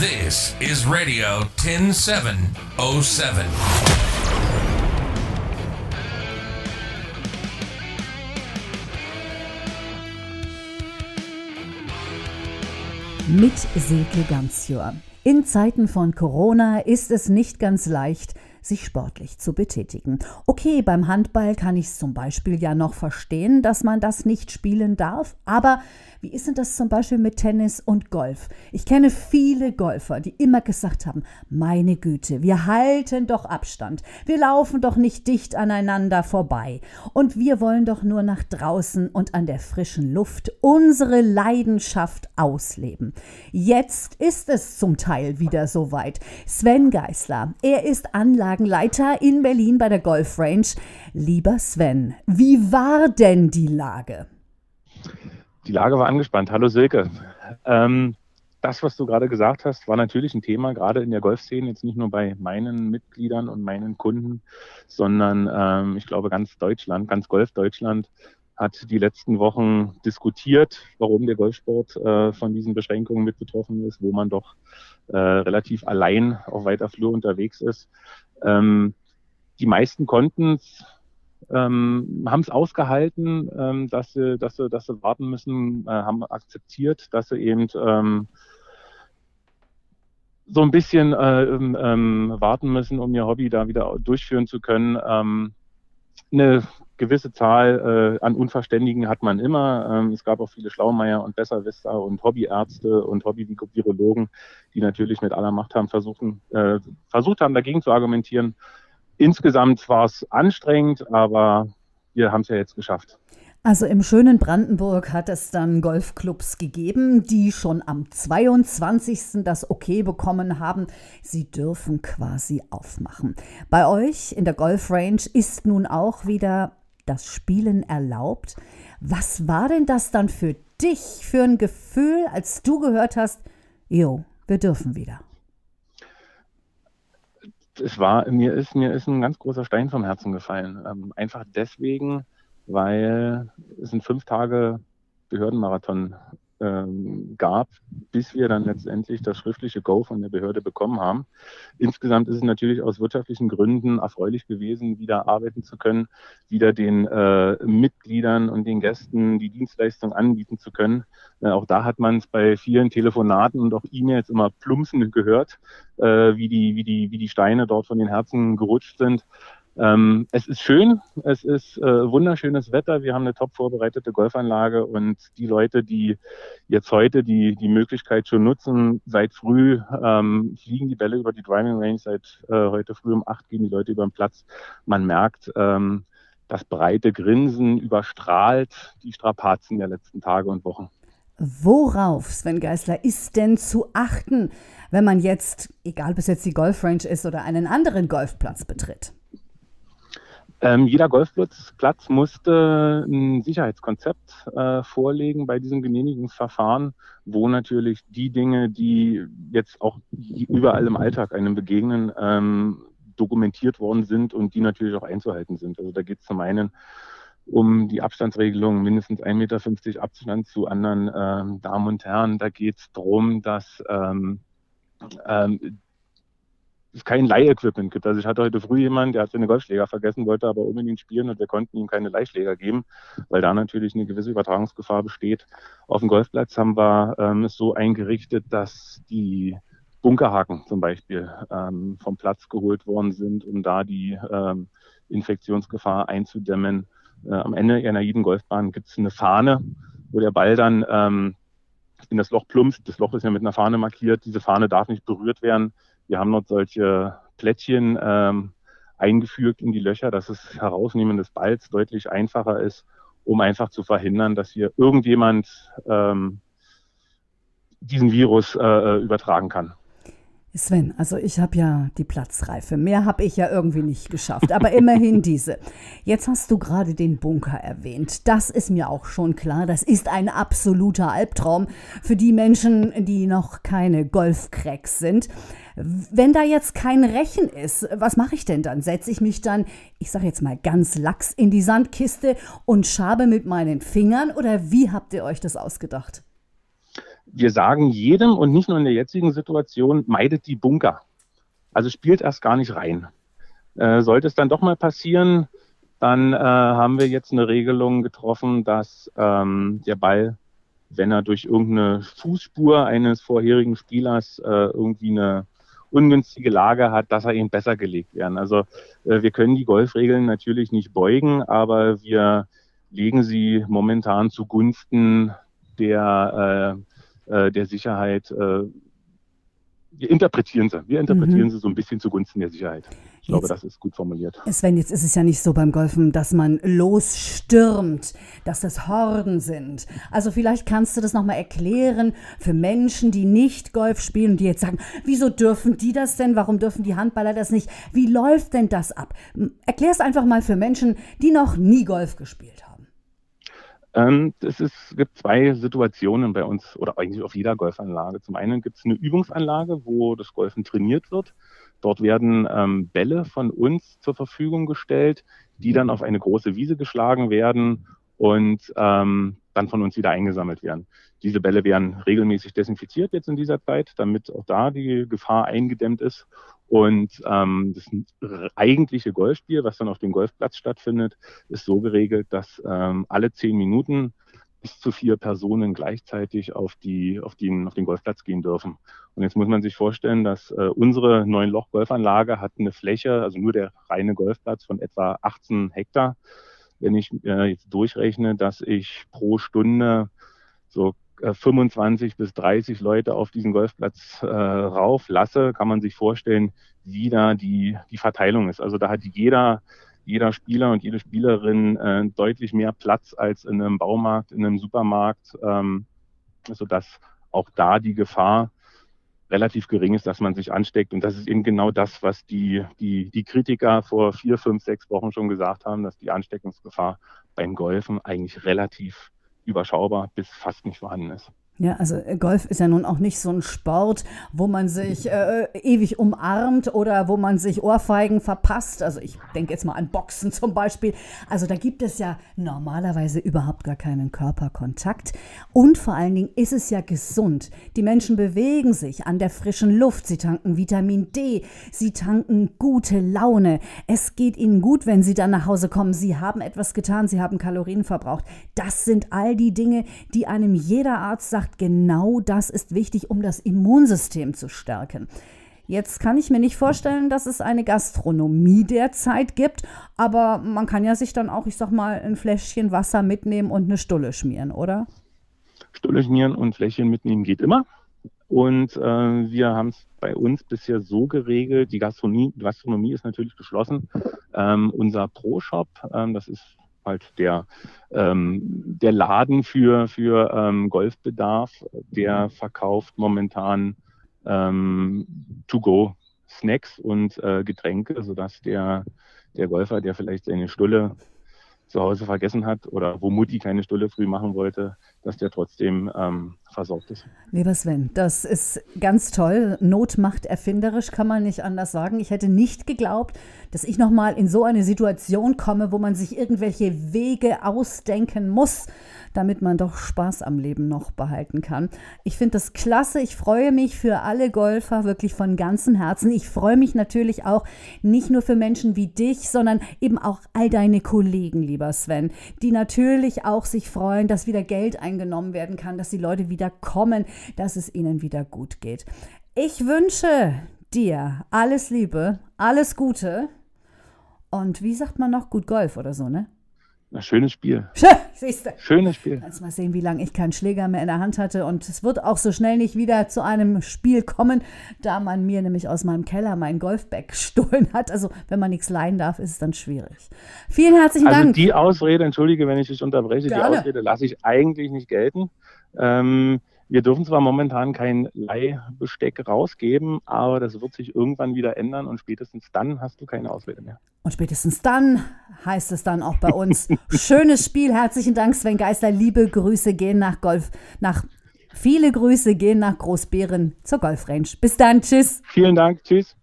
This is Radio 10707. Mit Silke Ganzjör. In Zeiten von Corona ist es nicht ganz leicht, sich sportlich zu betätigen. Okay, beim Handball kann ich es zum Beispiel ja noch verstehen, dass man das nicht spielen darf, aber wie ist denn das zum Beispiel mit Tennis und Golf? Ich kenne viele Golfer, die immer gesagt haben, meine Güte, wir halten doch Abstand, wir laufen doch nicht dicht aneinander vorbei und wir wollen doch nur nach draußen und an der frischen Luft unsere Leidenschaft ausleben. Jetzt ist es zum Teil wieder soweit. Sven Geisler, er ist Anlagenleiter in Berlin bei der Golf Range. Lieber Sven, wie war denn die Lage? Die Lage war angespannt. Hallo Silke. Ähm, das, was du gerade gesagt hast, war natürlich ein Thema, gerade in der Golfszene, jetzt nicht nur bei meinen Mitgliedern und meinen Kunden, sondern ähm, ich glaube ganz Deutschland, ganz Golf Deutschland hat die letzten Wochen diskutiert, warum der Golfsport äh, von diesen Beschränkungen mit betroffen ist, wo man doch äh, relativ allein auf weiter Flur unterwegs ist. Ähm, die meisten konnten ähm, haben es ausgehalten, ähm, dass, sie, dass, sie, dass sie warten müssen, äh, haben akzeptiert, dass sie eben ähm, so ein bisschen äh, ähm, ähm warten müssen, um ihr Hobby da wieder durchführen zu können. Ähm, eine gewisse Zahl äh, an Unverständigen hat man immer. Ähm, es gab auch viele Schlaumeier und Besserwisser und Hobbyärzte und Hobby-Virologen, die natürlich mit aller Macht haben versuchen, äh, versucht haben, dagegen zu argumentieren. Insgesamt war es anstrengend, aber wir haben es ja jetzt geschafft. Also im schönen Brandenburg hat es dann Golfclubs gegeben, die schon am 22. das Okay bekommen haben. Sie dürfen quasi aufmachen. Bei euch in der Golfrange ist nun auch wieder das Spielen erlaubt. Was war denn das dann für dich für ein Gefühl, als du gehört hast, jo, wir dürfen wieder? es war, mir ist, mir ist ein ganz großer Stein vom Herzen gefallen. Ähm, einfach deswegen, weil es sind fünf Tage Behördenmarathon ähm, gab, bis wir dann letztendlich das schriftliche Go von der Behörde bekommen haben. Insgesamt ist es natürlich aus wirtschaftlichen Gründen erfreulich gewesen, wieder arbeiten zu können, wieder den äh, Mitgliedern und den Gästen die Dienstleistung anbieten zu können. Äh, auch da hat man es bei vielen Telefonaten und auch E-Mails immer plumpsen gehört, äh, wie, die, wie, die, wie die Steine dort von den Herzen gerutscht sind. Ähm, es ist schön, es ist äh, wunderschönes Wetter, wir haben eine top vorbereitete Golfanlage und die Leute, die jetzt heute die, die Möglichkeit schon nutzen, seit früh ähm, fliegen die Bälle über die Driving Range, seit äh, heute früh um acht gehen die Leute über den Platz. Man merkt, ähm, das breite Grinsen überstrahlt die Strapazen der letzten Tage und Wochen. Worauf, Sven Geisler, ist denn zu achten, wenn man jetzt, egal ob es jetzt die Golfrange ist oder einen anderen Golfplatz betritt? Ähm, jeder Golfplatz Platz musste ein Sicherheitskonzept äh, vorlegen bei diesem Genehmigungsverfahren, wo natürlich die Dinge, die jetzt auch überall im Alltag einem begegnen, ähm, dokumentiert worden sind und die natürlich auch einzuhalten sind. Also da geht es zum einen um die Abstandsregelung, mindestens 1,50 Meter Abstand zu anderen ähm, Damen und Herren. Da geht es darum, dass ähm, ähm, es kein Leihequipment gibt. Also ich hatte heute früh jemanden, der hat seine Golfschläger vergessen, wollte aber unbedingt spielen und wir konnten ihm keine Leihschläger geben, weil da natürlich eine gewisse Übertragungsgefahr besteht. Auf dem Golfplatz haben wir ähm, es so eingerichtet, dass die Bunkerhaken zum Beispiel ähm, vom Platz geholt worden sind, um da die ähm, Infektionsgefahr einzudämmen. Äh, am Ende einer jeden Golfbahn gibt es eine Fahne, wo der Ball dann ähm, in das Loch plumpst. Das Loch ist ja mit einer Fahne markiert. Diese Fahne darf nicht berührt werden. Wir haben dort solche Plättchen ähm, eingefügt in die Löcher, dass das Herausnehmen des Balls deutlich einfacher ist, um einfach zu verhindern, dass hier irgendjemand ähm, diesen Virus äh, übertragen kann. Sven, also ich habe ja die Platzreife. Mehr habe ich ja irgendwie nicht geschafft, aber immerhin diese. Jetzt hast du gerade den Bunker erwähnt. Das ist mir auch schon klar. Das ist ein absoluter Albtraum für die Menschen, die noch keine Golfcracks sind. Wenn da jetzt kein Rechen ist, was mache ich denn dann? Setze ich mich dann, ich sage jetzt mal ganz lax, in die Sandkiste und schabe mit meinen Fingern oder wie habt ihr euch das ausgedacht? Wir sagen jedem und nicht nur in der jetzigen Situation, meidet die Bunker. Also spielt erst gar nicht rein. Äh, sollte es dann doch mal passieren, dann äh, haben wir jetzt eine Regelung getroffen, dass ähm, der Ball, wenn er durch irgendeine Fußspur eines vorherigen Spielers äh, irgendwie eine ungünstige Lage hat, dass er eben besser gelegt werden. Also äh, wir können die Golfregeln natürlich nicht beugen, aber wir legen sie momentan zugunsten der, äh, äh der Sicherheit äh, wir interpretieren sie. Wir interpretieren mhm. sie so ein bisschen zugunsten der Sicherheit. Ich jetzt, glaube, das ist gut formuliert. Sven, jetzt ist es ja nicht so beim Golfen, dass man losstürmt, dass das Horden sind. Also vielleicht kannst du das nochmal erklären für Menschen, die nicht Golf spielen und die jetzt sagen, wieso dürfen die das denn? Warum dürfen die Handballer das nicht? Wie läuft denn das ab? Erklär es einfach mal für Menschen, die noch nie Golf gespielt haben. Ähm, es ist, gibt zwei Situationen bei uns oder eigentlich auf jeder Golfanlage. Zum einen gibt es eine Übungsanlage, wo das Golfen trainiert wird. Dort werden ähm, Bälle von uns zur Verfügung gestellt, die dann auf eine große Wiese geschlagen werden und ähm, dann von uns wieder eingesammelt werden. Diese Bälle werden regelmäßig desinfiziert jetzt in dieser Zeit, damit auch da die Gefahr eingedämmt ist. Und ähm, das eigentliche Golfspiel, was dann auf dem Golfplatz stattfindet, ist so geregelt, dass ähm, alle zehn Minuten bis zu vier Personen gleichzeitig auf, die, auf, den, auf den Golfplatz gehen dürfen. Und jetzt muss man sich vorstellen, dass äh, unsere neun Loch Golfanlage hat eine Fläche, also nur der reine Golfplatz von etwa 18 Hektar. Wenn ich äh, jetzt durchrechne, dass ich pro Stunde so 25 äh, bis 30 Leute auf diesen Golfplatz äh, rauf lasse, kann man sich vorstellen, wie da die, die Verteilung ist. Also da hat jeder, jeder Spieler und jede Spielerin äh, deutlich mehr Platz als in einem Baumarkt, in einem Supermarkt, ähm, sodass auch da die Gefahr relativ gering ist, dass man sich ansteckt. Und das ist eben genau das, was die, die, die Kritiker vor vier, fünf, sechs Wochen schon gesagt haben, dass die Ansteckungsgefahr beim Golfen eigentlich relativ überschaubar bis fast nicht vorhanden ist. Ja, also äh, Golf ist ja nun auch nicht so ein Sport, wo man sich äh, ewig umarmt oder wo man sich Ohrfeigen verpasst. Also ich denke jetzt mal an Boxen zum Beispiel. Also da gibt es ja normalerweise überhaupt gar keinen Körperkontakt. Und vor allen Dingen ist es ja gesund. Die Menschen bewegen sich an der frischen Luft. Sie tanken Vitamin D. Sie tanken gute Laune. Es geht ihnen gut, wenn sie dann nach Hause kommen. Sie haben etwas getan. Sie haben Kalorien verbraucht. Das sind all die Dinge, die einem jeder Arzt sagt, sagt, genau das ist wichtig, um das Immunsystem zu stärken. Jetzt kann ich mir nicht vorstellen, dass es eine Gastronomie derzeit gibt, aber man kann ja sich dann auch, ich sag mal, ein Fläschchen Wasser mitnehmen und eine Stulle schmieren, oder? Stulle schmieren und Fläschchen mitnehmen geht immer. Und äh, wir haben es bei uns bisher so geregelt, die Gastronomie, Gastronomie ist natürlich geschlossen. Ähm, unser Pro-Shop, ähm, das ist halt der, ähm, der Laden für, für ähm, Golfbedarf, der verkauft momentan ähm, To-Go Snacks und äh, Getränke, sodass der, der Golfer, der vielleicht seine Stulle zu Hause vergessen hat oder wo Mutti keine Stulle früh machen wollte, dass der trotzdem ähm, versorgt ist. Lieber Sven, das ist ganz toll. Not macht erfinderisch, kann man nicht anders sagen. Ich hätte nicht geglaubt, dass ich nochmal in so eine Situation komme, wo man sich irgendwelche Wege ausdenken muss, damit man doch Spaß am Leben noch behalten kann. Ich finde das klasse. Ich freue mich für alle Golfer wirklich von ganzem Herzen. Ich freue mich natürlich auch nicht nur für Menschen wie dich, sondern eben auch all deine Kollegen, lieber Sven, die natürlich auch sich freuen, dass wieder Geld eingenommen werden kann, dass die Leute wieder kommen, dass es ihnen wieder gut geht. Ich wünsche dir alles Liebe, alles Gute und wie sagt man noch, gut Golf oder so, ne? Ein schönes Spiel. Siehst du. Schönes Spiel. Kannst mal sehen, wie lange ich keinen Schläger mehr in der Hand hatte. Und es wird auch so schnell nicht wieder zu einem Spiel kommen, da man mir nämlich aus meinem Keller mein Golfbag gestohlen hat. Also, wenn man nichts leihen darf, ist es dann schwierig. Vielen herzlichen also Dank. Die Ausrede, entschuldige, wenn ich dich unterbreche, Gerne. die Ausrede lasse ich eigentlich nicht gelten. Ähm, wir dürfen zwar momentan kein Leihbesteck rausgeben, aber das wird sich irgendwann wieder ändern und spätestens dann hast du keine Ausrede mehr. Und spätestens dann heißt es dann auch bei uns schönes Spiel. Herzlichen Dank, Sven Geißler. Liebe Grüße gehen nach Golf, nach viele Grüße gehen nach Großbären zur Golfrange. Bis dann, tschüss. Vielen Dank, tschüss.